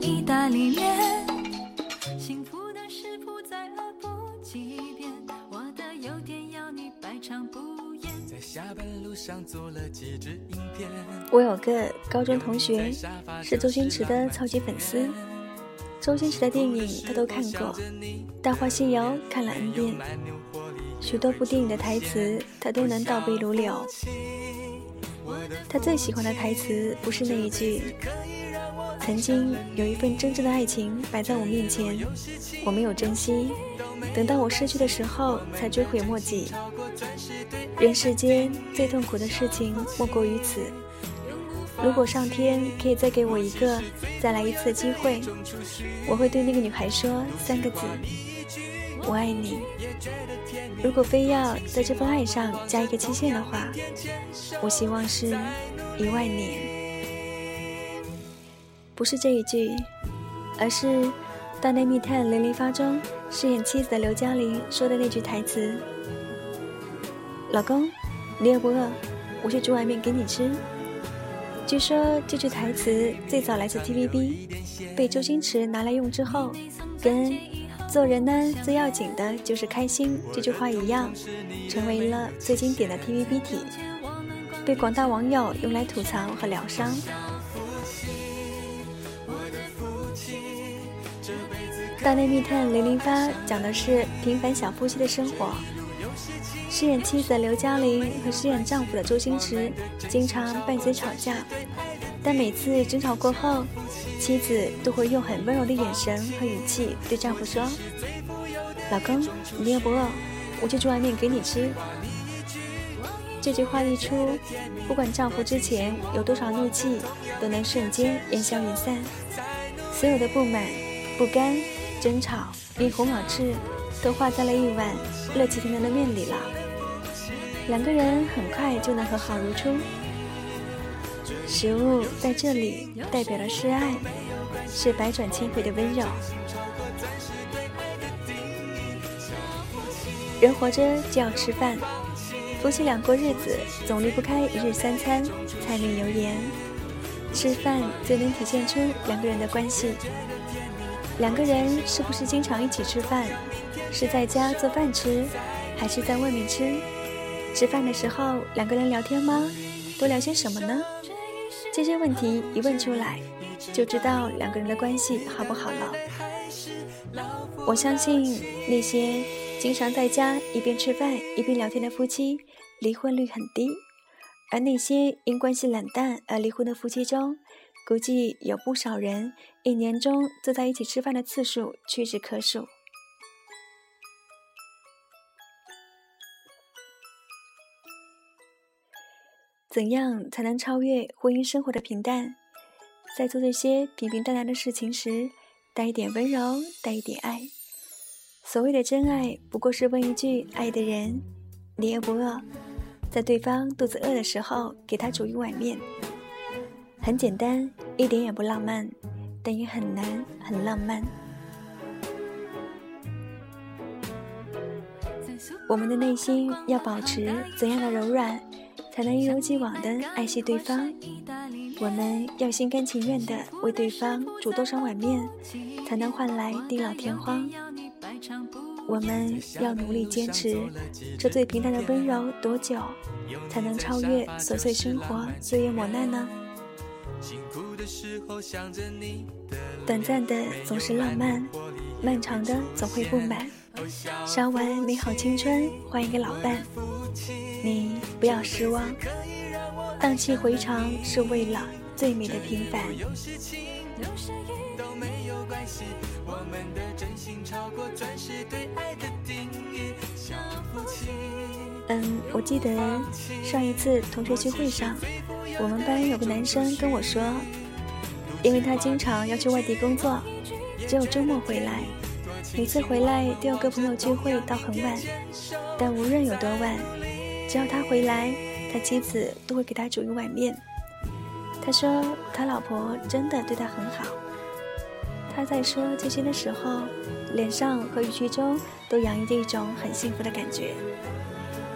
意大利面。幸福的食谱再恶补几遍，我的优点要你百尝不厌。在下班路上做了几支影片。我有个高中同学是周星驰的超级粉丝，周星驰的电影他都看过，《大话西游》看了 N 遍，许多部电影的台词他都能倒背如流。他最喜欢的台词不是那一句：“曾经有一份真正的爱情摆在我面前，我没有珍惜，等到我失去的时候才追悔莫及。”人世间最痛苦的事情莫过于此。如果上天可以再给我一个再来一次的机会，我会对那个女孩说三个字：“我爱你。”如果非要在这份爱上加一个期限的话，我希望是一万年。不是这一句，而是《大内密探零零发》中饰演妻子的刘嘉玲说的那句台词：“老公，你饿不饿？我去煮碗面给你吃。”据说这句台词最早来自 TVB，被周星驰拿来用之后，跟。做人呢，最要紧的就是开心。这句话一样，成为了最经典的 TVB 体，被广大网友用来吐槽和疗伤。大内密探零零发讲的是平凡小夫妻的生活，饰演妻子的刘嘉玲和饰演丈夫的周星驰经常拌嘴吵架。但每次争吵过后，妻子都会用很温柔的眼神和语气对丈夫说：“老公，你饿不饿？我去煮碗面给你吃。”这句话一出，不管丈夫之前有多少怒气，都能瞬间烟消云散，所有的不满、不甘、争吵、面红耳赤，都化在了一碗热气腾腾的面里了。两个人很快就能和好如初。食物在这里代表的是爱，是百转千回的温柔。人活着就要吃饭，夫妻俩过日子总离不开一日三餐、柴米油盐。吃饭最能体现出两个人的关系。两个人是不是经常一起吃饭？是在家做饭吃，还是在外面吃？吃饭的时候两个人聊天吗？都聊些什么呢？这些问题一问出来，就知道两个人的关系好不好了。我相信那些经常在家一边吃饭一边聊天的夫妻，离婚率很低；而那些因关系冷淡而离婚的夫妻中，估计有不少人一年中坐在一起吃饭的次数屈指可数。怎样才能超越婚姻生活的平淡？在做这些平平淡淡的事情时，带一点温柔，带一点爱。所谓的真爱，不过是问一句：“爱的人，你饿不饿？”在对方肚子饿的时候，给他煮一碗面。很简单，一点也不浪漫，但也很难，很浪漫。我们的内心要保持怎样的柔软？才能一如既往的爱惜对方。我们要心甘情愿的为对方煮多少碗面，才能换来地老天荒。我们要努力坚持这最平淡的温柔多久，才能超越琐碎生活岁月磨难呢？短暂的总是浪漫，漫长的总会不满。烧完美好青春，换一个老伴。你不要失望，荡气回肠是为了最美的平凡。嗯，我记得上一次同学聚会上，我们班有个男生跟我说，因为他经常要去外地工作，只有周末回来，每次回来都要跟朋友聚会到很晚，但无论有多晚。只要他回来，他妻子都会给他煮一碗面。他说他老婆真的对他很好。他在说这些的时候，脸上和语气中都洋溢着一种很幸福的感觉。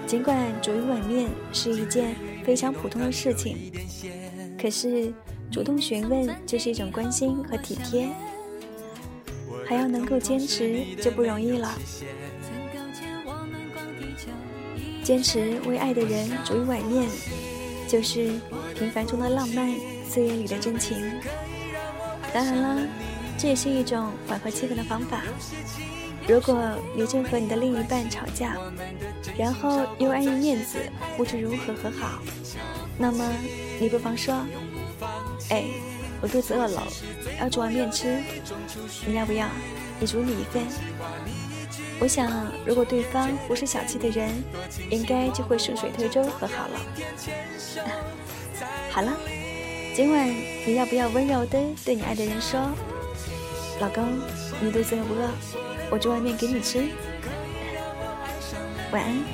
尽管煮一碗面是一件非常普通的事情，可是主动询问就是一种关心和体贴，还要能够坚持就不容易了。坚持为爱的人煮一碗面，就是平凡中的浪漫，岁月里的真情。当然了，这也是一种缓和气氛的方法。如果你正和你的另一半吵架，然后又碍于面子不知如何和好，那么你不妨说：“哎，我肚子饿了，要煮碗面吃，你要不要？你煮你一份。”我想，如果对方不是小气的人，应该就会顺水推舟和好了。好了，今晚你要不要温柔的对你爱的人说：“老公，你肚子饿不饿？我煮碗面给你吃。”晚安。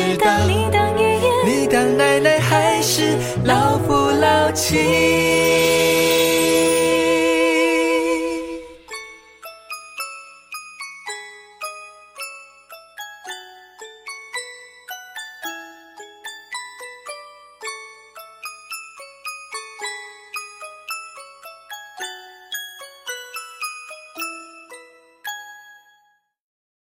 直到你当爷爷你当奶奶还是老夫老妻。